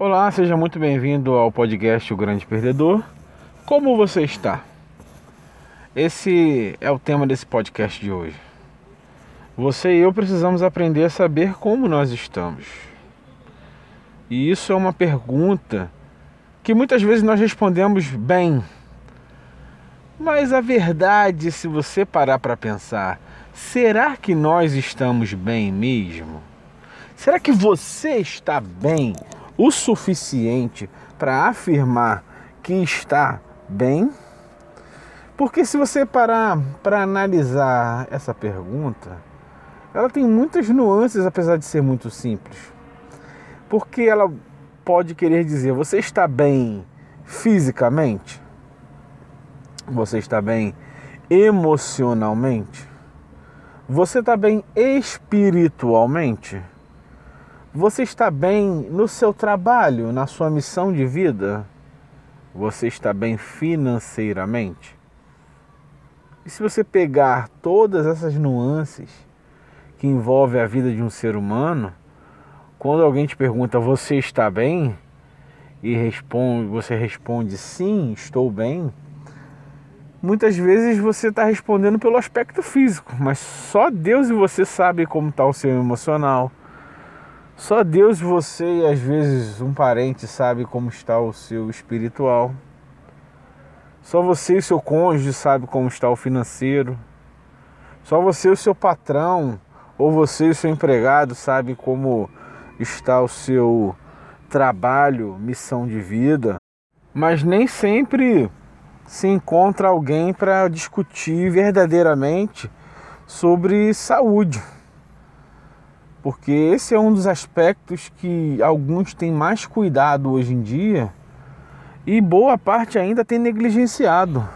Olá, seja muito bem-vindo ao podcast O Grande Perdedor. Como você está? Esse é o tema desse podcast de hoje. Você e eu precisamos aprender a saber como nós estamos. E isso é uma pergunta que muitas vezes nós respondemos bem. Mas a verdade, se você parar para pensar, será que nós estamos bem mesmo? Será que você está bem o suficiente para afirmar que está bem? Porque se você parar para analisar essa pergunta, ela tem muitas nuances apesar de ser muito simples. Porque ela pode querer dizer: você está bem fisicamente? Você está bem emocionalmente? Você está bem espiritualmente? Você está bem no seu trabalho, na sua missão de vida? Você está bem financeiramente? E se você pegar todas essas nuances que envolvem a vida de um ser humano, quando alguém te pergunta você está bem e responde, você responde sim, estou bem, muitas vezes você está respondendo pelo aspecto físico, mas só Deus e você sabe como está o seu emocional só Deus, você e às vezes um parente sabe como está o seu espiritual. Só você e seu cônjuge sabe como está o financeiro. Só você e o seu patrão ou você e seu empregado sabe como está o seu trabalho, missão de vida. Mas nem sempre se encontra alguém para discutir verdadeiramente sobre saúde porque esse é um dos aspectos que alguns têm mais cuidado hoje em dia e boa parte ainda tem negligenciado.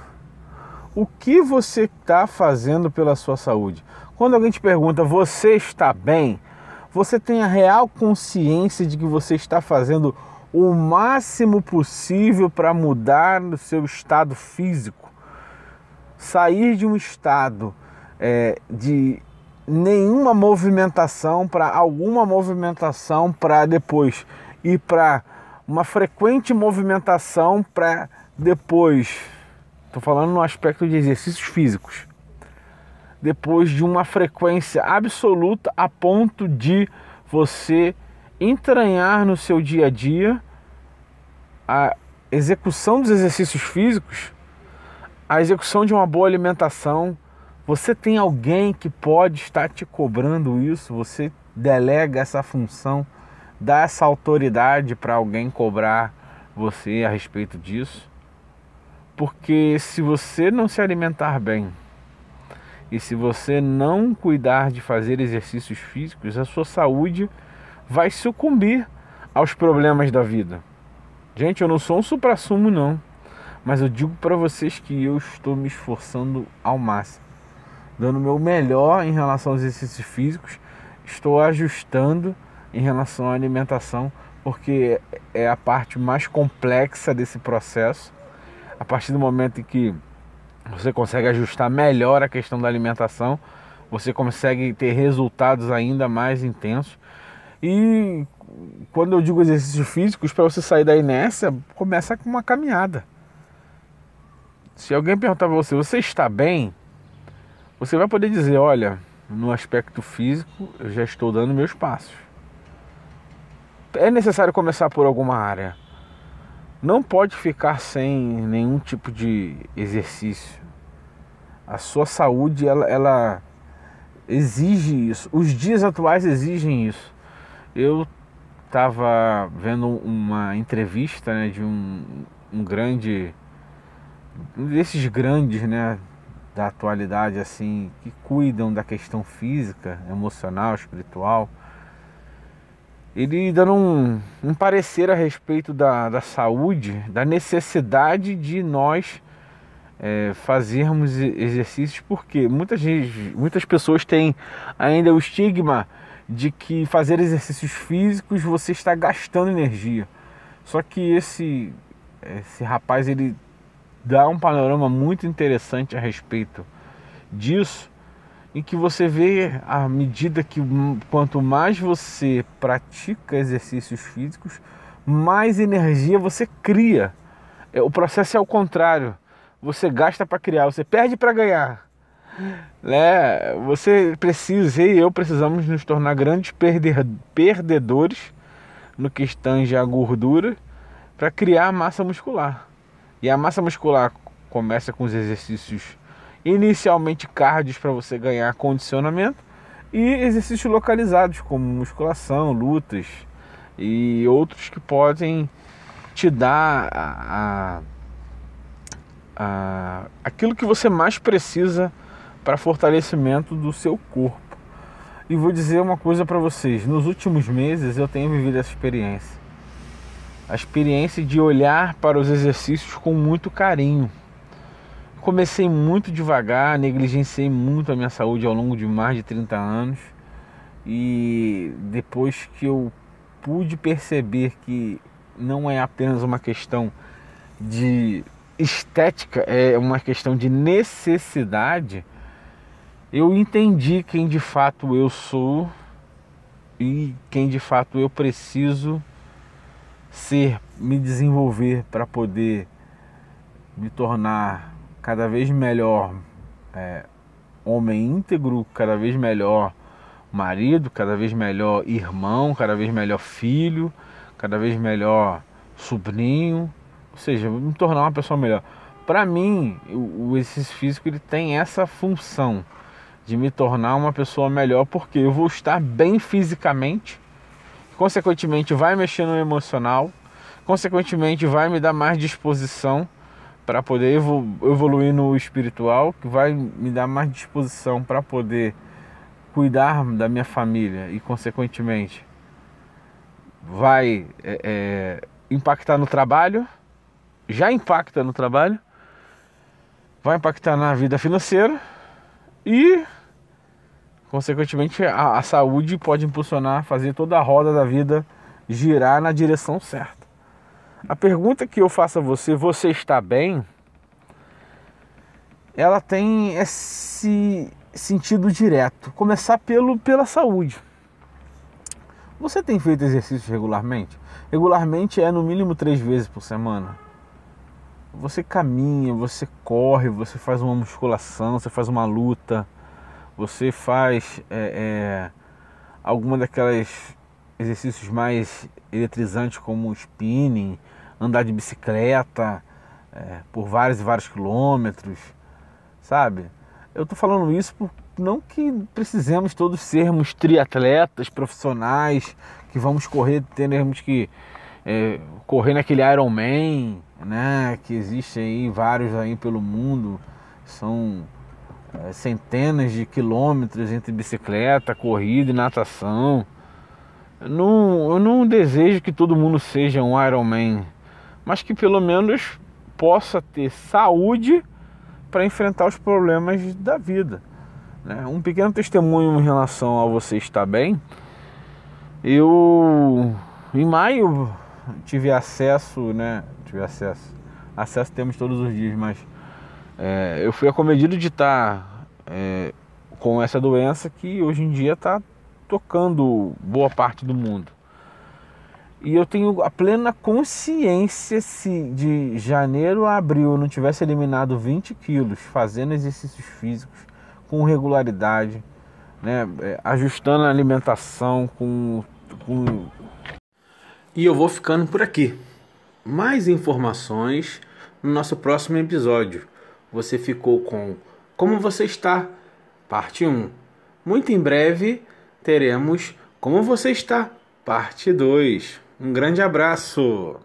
O que você está fazendo pela sua saúde? Quando alguém te pergunta, você está bem? Você tem a real consciência de que você está fazendo o máximo possível para mudar o seu estado físico? Sair de um estado é, de nenhuma movimentação para alguma movimentação para depois ir para uma frequente movimentação para depois. Estou falando no aspecto de exercícios físicos. Depois de uma frequência absoluta a ponto de você entranhar no seu dia a dia a execução dos exercícios físicos, a execução de uma boa alimentação, você tem alguém que pode estar te cobrando isso, você delega essa função, dá essa autoridade para alguém cobrar você a respeito disso. Porque se você não se alimentar bem e se você não cuidar de fazer exercícios físicos, a sua saúde vai sucumbir aos problemas da vida. Gente, eu não sou um supra-sumo não, mas eu digo para vocês que eu estou me esforçando ao máximo dando o meu melhor em relação aos exercícios físicos, estou ajustando em relação à alimentação, porque é a parte mais complexa desse processo. A partir do momento em que você consegue ajustar melhor a questão da alimentação, você consegue ter resultados ainda mais intensos. E quando eu digo exercícios físicos, para você sair da inércia, começa com uma caminhada. Se alguém perguntar para você, você está bem? Você vai poder dizer, olha, no aspecto físico eu já estou dando meus passos. É necessário começar por alguma área. Não pode ficar sem nenhum tipo de exercício. A sua saúde ela, ela exige isso. Os dias atuais exigem isso. Eu estava vendo uma entrevista né, de um, um grande, um desses grandes, né, da atualidade assim que cuidam da questão física, emocional, espiritual. Ele dando um, um parecer a respeito da, da saúde, da necessidade de nós é, fazermos exercícios, porque muitas, muitas pessoas têm ainda o estigma de que fazer exercícios físicos você está gastando energia. Só que esse, esse rapaz ele dá um panorama muito interessante a respeito disso, em que você vê à medida que quanto mais você pratica exercícios físicos, mais energia você cria. É, o processo é o contrário. Você gasta para criar, você perde para ganhar. Né? Você precisa e eu precisamos nos tornar grandes perdedores no que estange a gordura para criar massa muscular. E a massa muscular começa com os exercícios inicialmente cardios para você ganhar condicionamento e exercícios localizados como musculação, lutas e outros que podem te dar a, a, a aquilo que você mais precisa para fortalecimento do seu corpo. E vou dizer uma coisa para vocês: nos últimos meses eu tenho vivido essa experiência. A experiência de olhar para os exercícios com muito carinho. Comecei muito devagar, negligenciei muito a minha saúde ao longo de mais de 30 anos. E depois que eu pude perceber que não é apenas uma questão de estética, é uma questão de necessidade, eu entendi quem de fato eu sou e quem de fato eu preciso ser, me desenvolver para poder me tornar cada vez melhor é, homem íntegro, cada vez melhor marido, cada vez melhor irmão, cada vez melhor filho, cada vez melhor sobrinho, ou seja, me tornar uma pessoa melhor. Para mim, o, exercício físico ele tem essa função de me tornar uma pessoa melhor, porque eu vou estar bem fisicamente, consequentemente vai mexer no emocional, consequentemente vai me dar mais disposição para poder evoluir no espiritual, que vai me dar mais disposição para poder cuidar da minha família. E consequentemente vai é, é, impactar no trabalho, já impacta no trabalho, vai impactar na vida financeira. E, consequentemente, a, a saúde pode impulsionar, fazer toda a roda da vida girar na direção certa. A pergunta que eu faço a você, você está bem? Ela tem esse sentido direto. Começar pelo, pela saúde. Você tem feito exercícios regularmente? Regularmente é no mínimo três vezes por semana. Você caminha, você corre, você faz uma musculação, você faz uma luta, você faz é, é, alguma daquelas exercícios mais eletrizantes como spinning, andar de bicicleta é, por vários e vários quilômetros, sabe? Eu tô falando isso por não que precisemos todos sermos triatletas profissionais, que vamos correr, teremos que é, correr naquele Ironman, né? Que existe aí vários aí pelo mundo, são centenas de quilômetros entre bicicleta, corrida e natação. Eu não, eu não desejo que todo mundo seja um Ironman, mas que pelo menos possa ter saúde para enfrentar os problemas da vida. Né? Um pequeno testemunho em relação a você estar bem. Eu em maio tive acesso, né? Tive acesso. Acesso temos todos os dias, mas é, eu fui acometido de estar é, com essa doença que hoje em dia está tocando boa parte do mundo. E eu tenho a plena consciência se de janeiro a abril eu não tivesse eliminado 20 quilos fazendo exercícios físicos com regularidade, né, é, ajustando a alimentação com, com e eu vou ficando por aqui. Mais informações no nosso próximo episódio. Você ficou com Como Você Está, parte 1. Muito em breve teremos Como Você Está, parte 2. Um grande abraço!